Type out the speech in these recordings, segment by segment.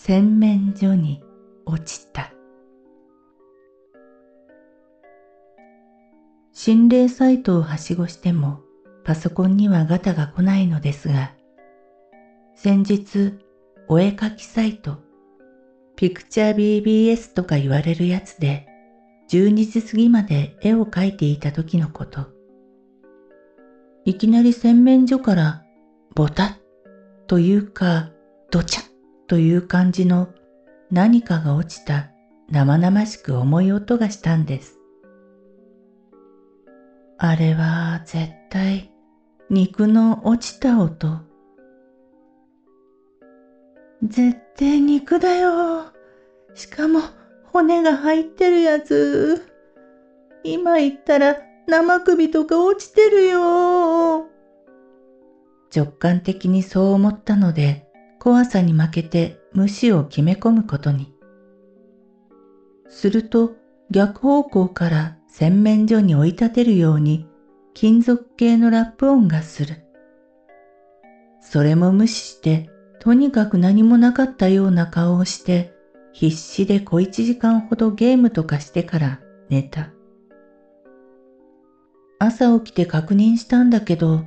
洗面所に落ちた。心霊サイトをはしごしてもパソコンにはガタが来ないのですが先日お絵かきサイトピクチャー BBS とか言われるやつで12時過ぎまで絵を描いていた時のこと。いきなり洗面所からボタッというかドチャッという感じの何かが落ちた生々しく重い音がしたんです。あれは絶対肉の落ちた音。絶対肉だよ。しかも骨が入ってるやつ。今言ったら生首とか落ちてるよ。直感的にそう思ったので、怖さに負けて無視を決め込むことに。すると逆方向から洗面所に追い立てるように金属系のラップ音がする。それも無視してとにかく何もなかったような顔をして必死で小一時間ほどゲームとかしてから寝た。朝起きて確認したんだけど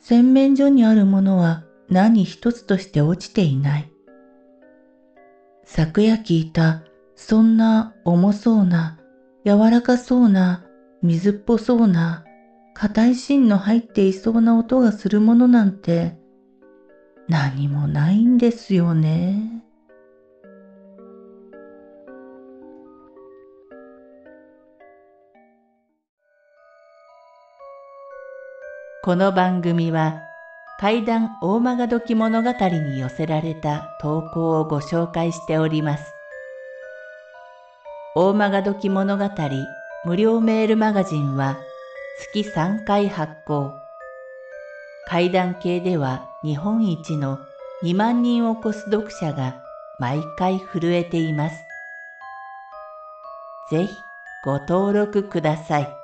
洗面所にあるものは何一つとして落ちていない。昨夜聞いた、そんな重そうな、柔らかそうな、水っぽそうな、硬い芯の入っていそうな音がするものなんて、何もないんですよね。この番組は怪談大曲時物語に寄せられた投稿をご紹介しております。大曲時物語無料メールマガジンは月3回発行。怪談系では日本一の2万人を超す読者が毎回震えています。ぜひご登録ください。